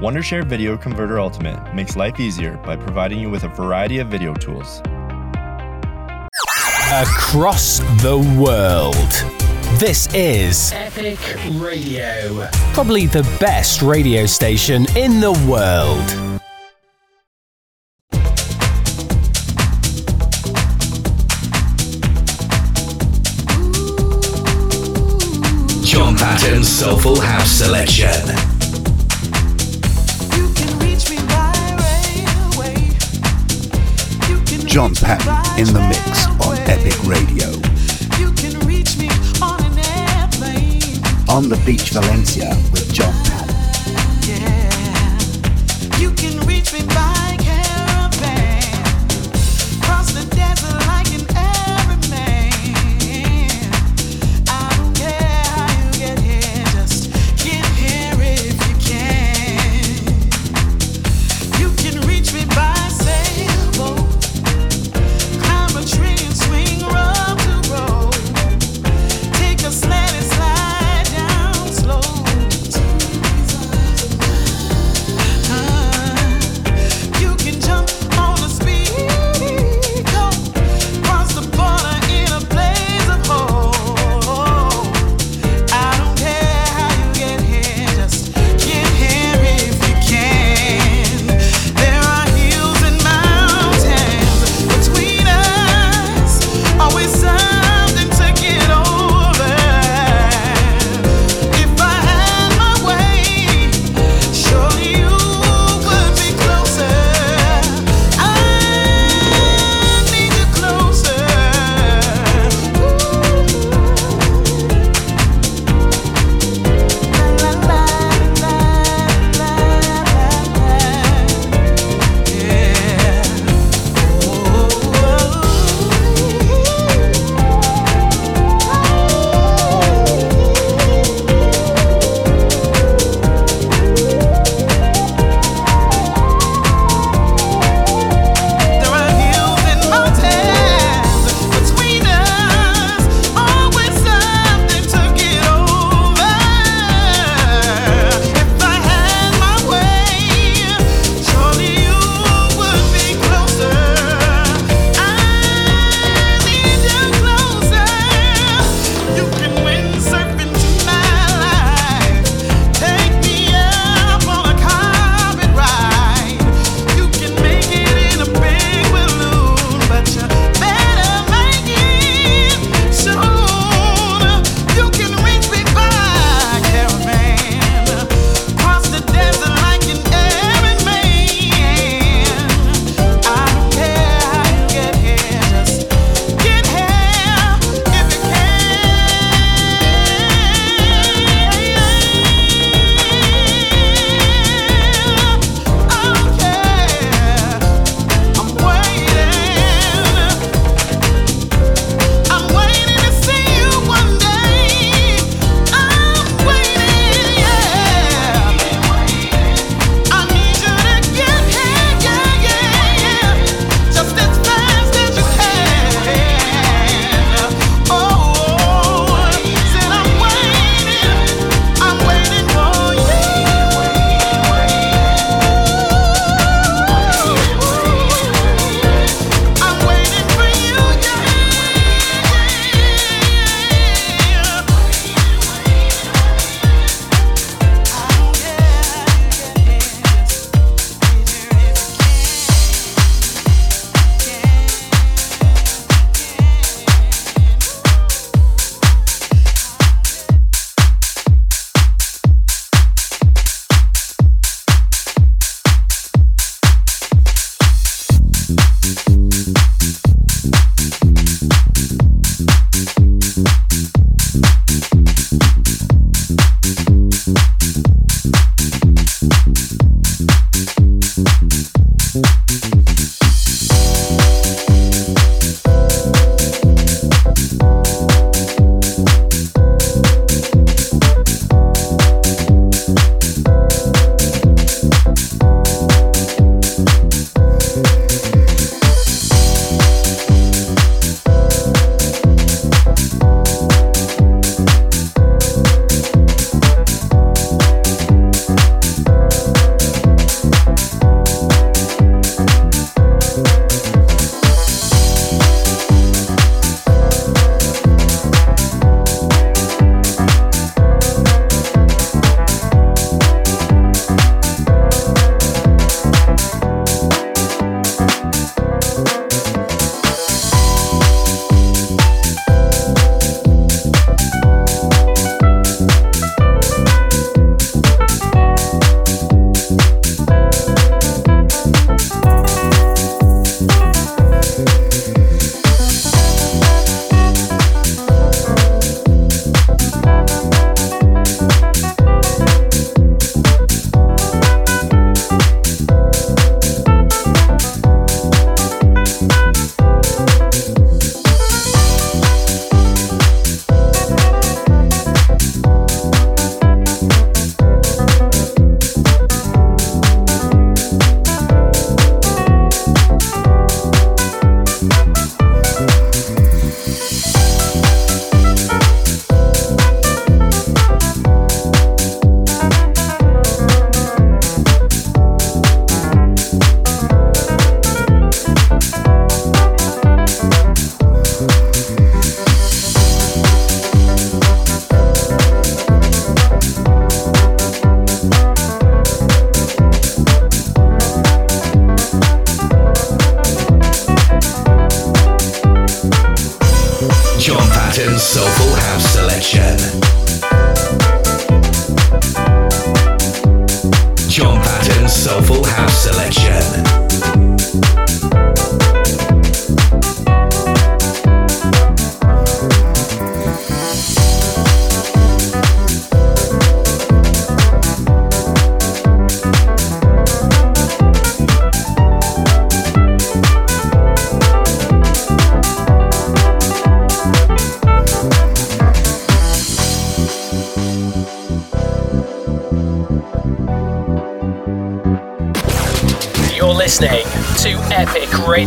Wondershare Video Converter Ultimate makes life easier by providing you with a variety of video tools. Across the world. This is Epic Radio. probably the best radio station in the world. John Patton's Soulful the beach, Valencia with John Patton. You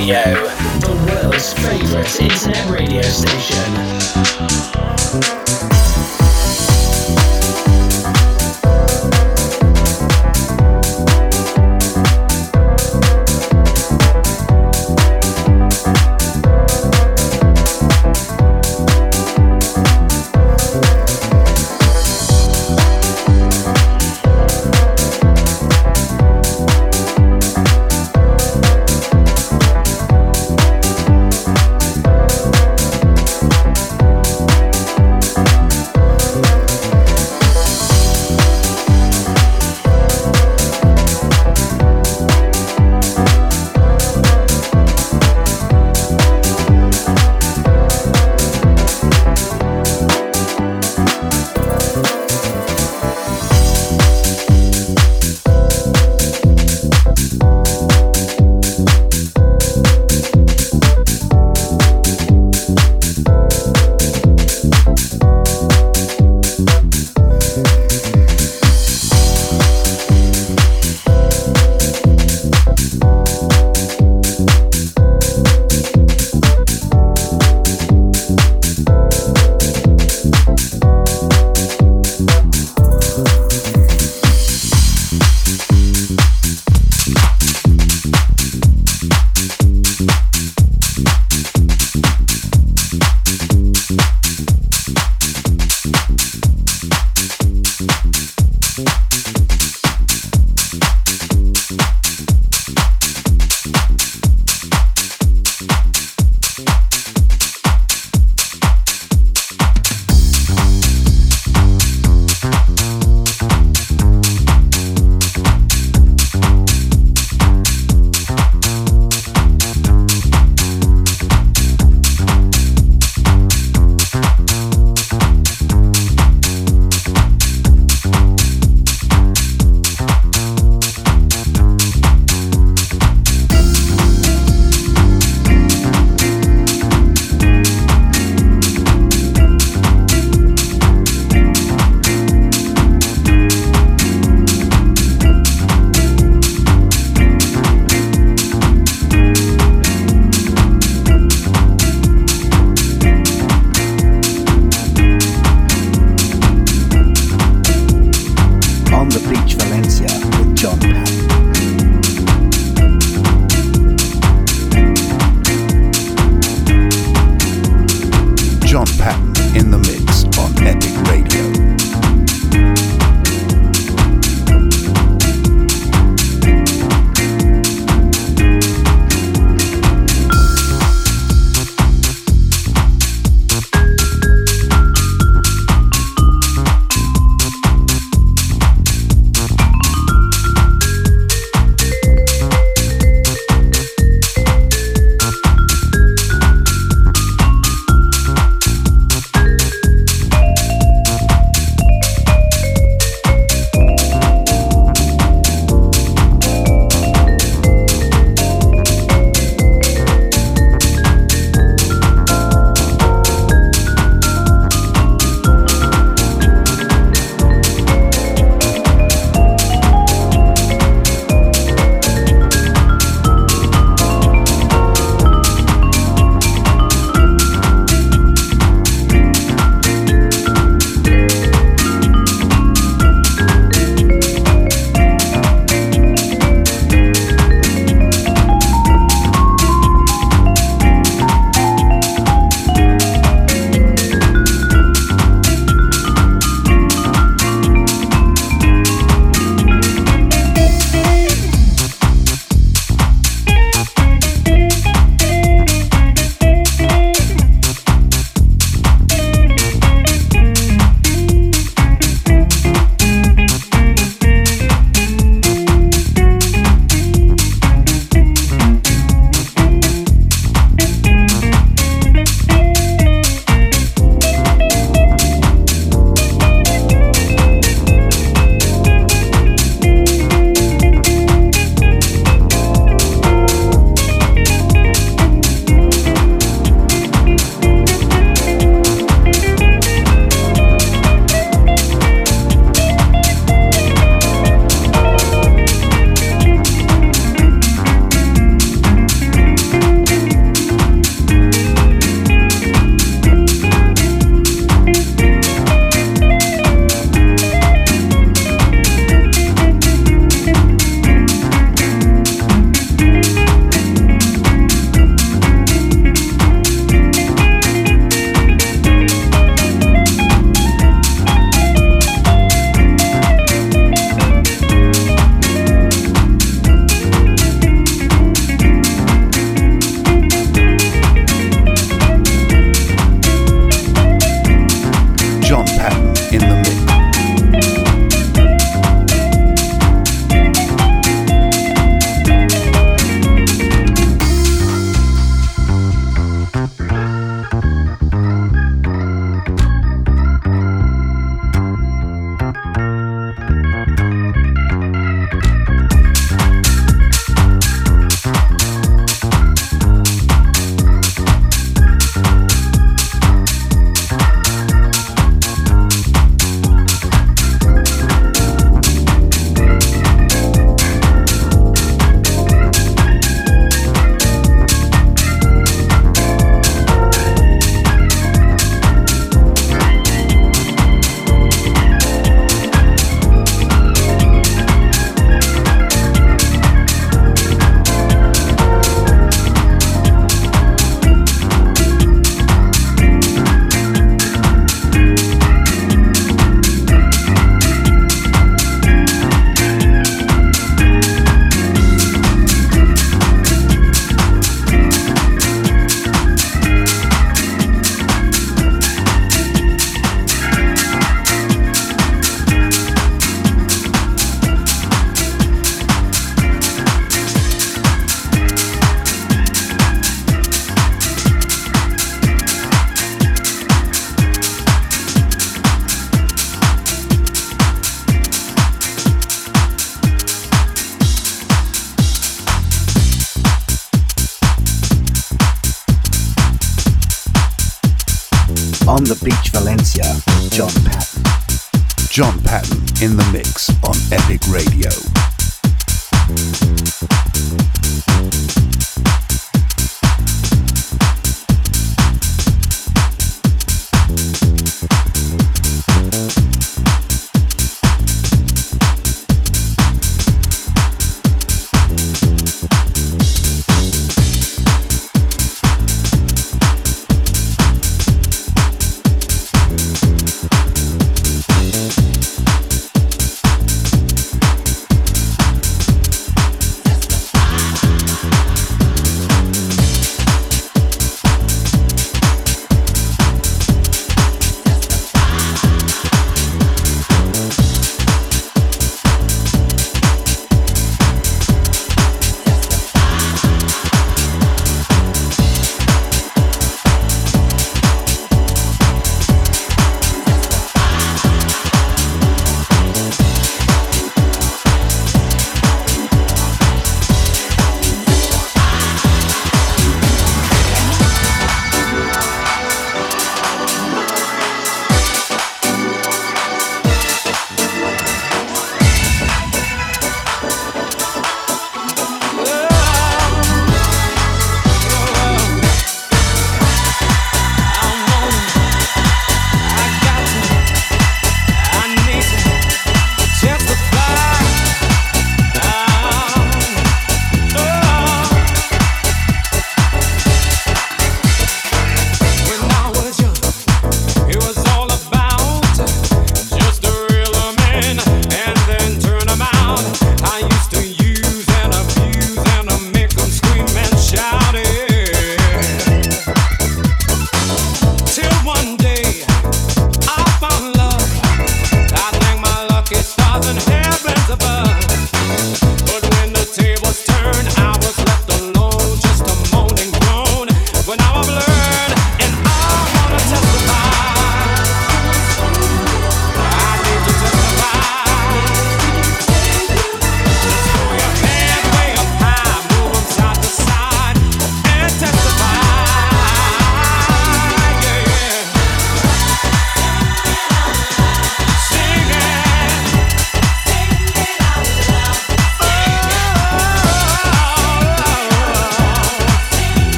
Radio. The world's favourite internet radio station.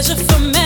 pleasure for me.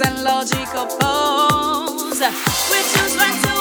And logical oppose. We choose when to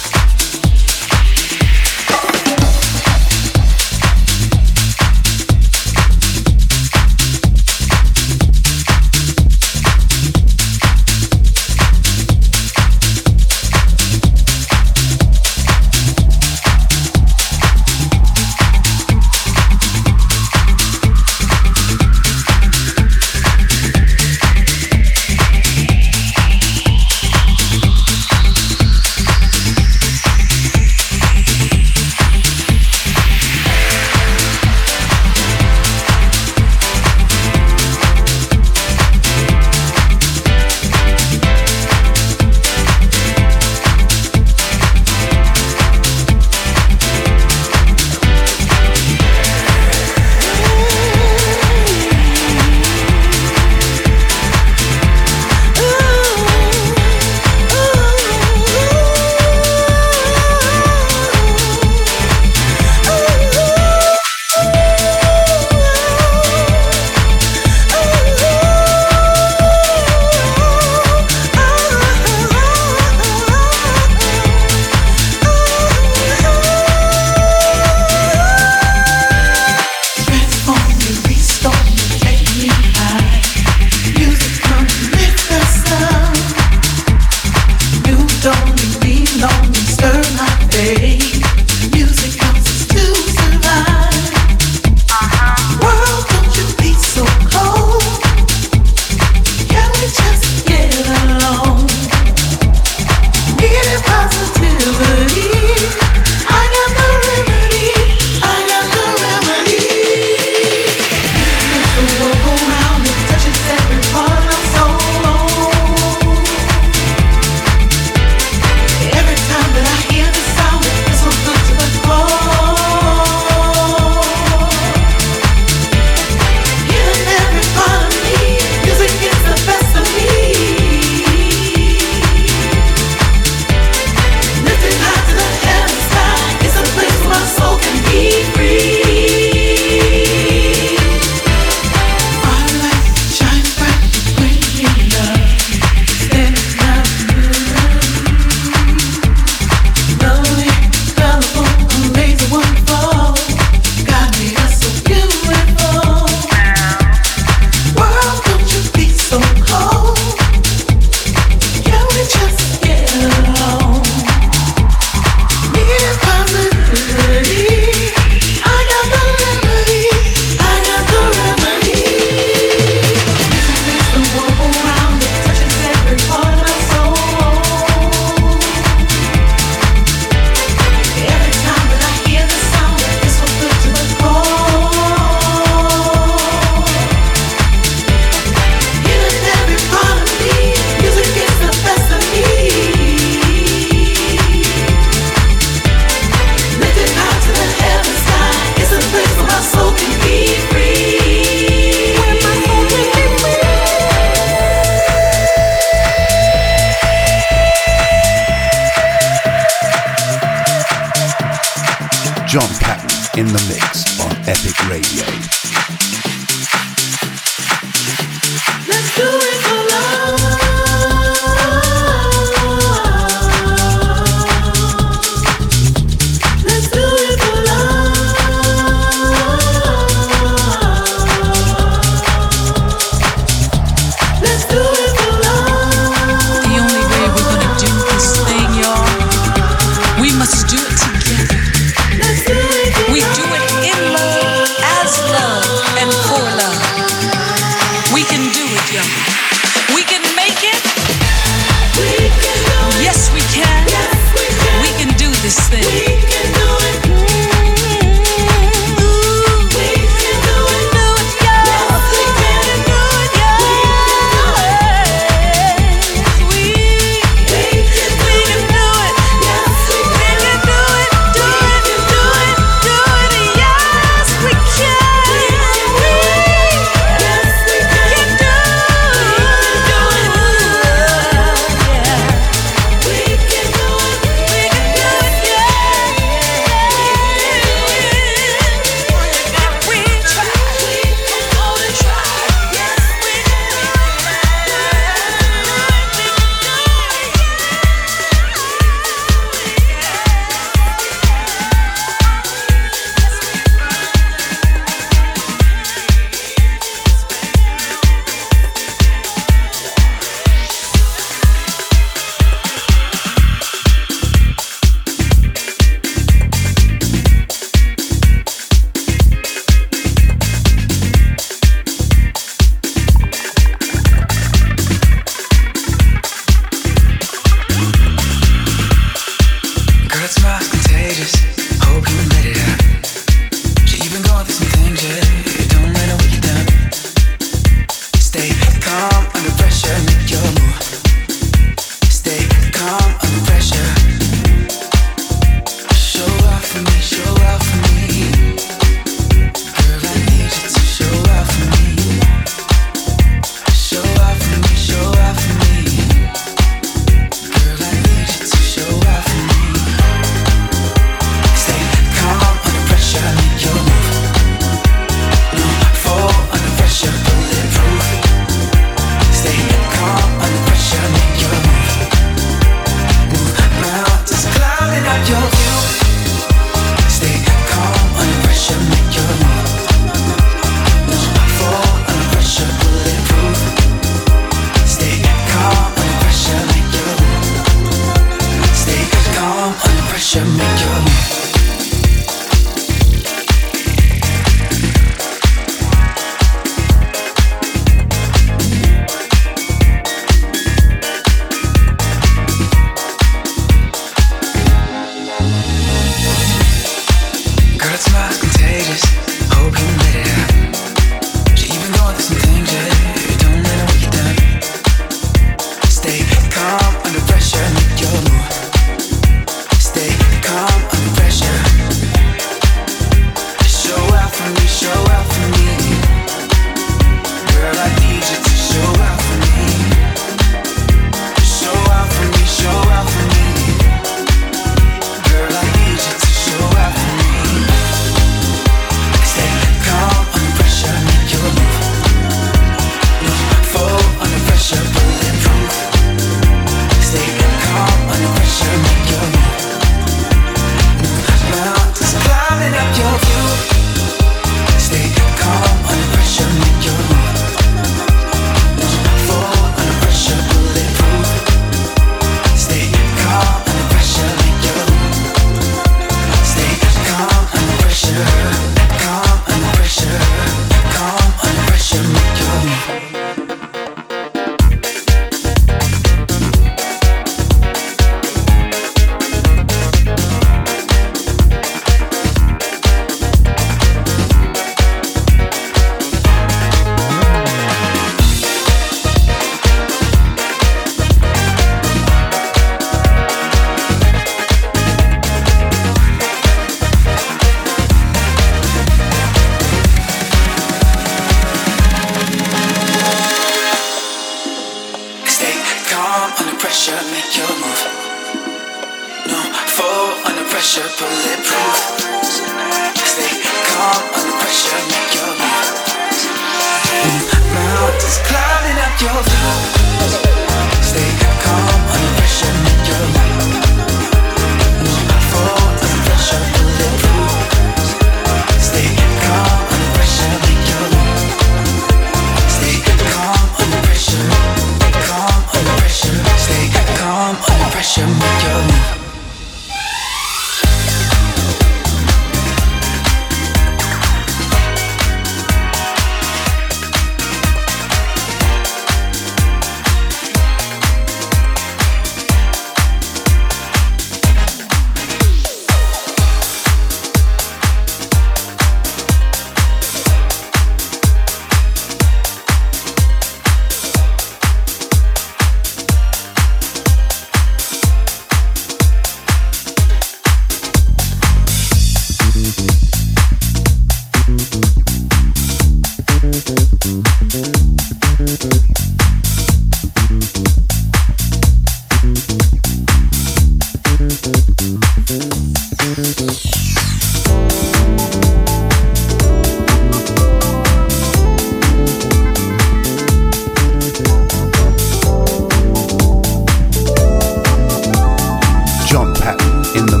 in the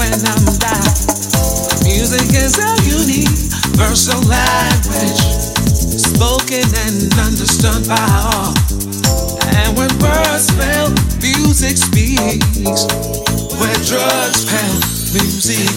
when I'm down. Music is a universal language, spoken and understood by all. And when words fail, music speaks. Where drugs fail, music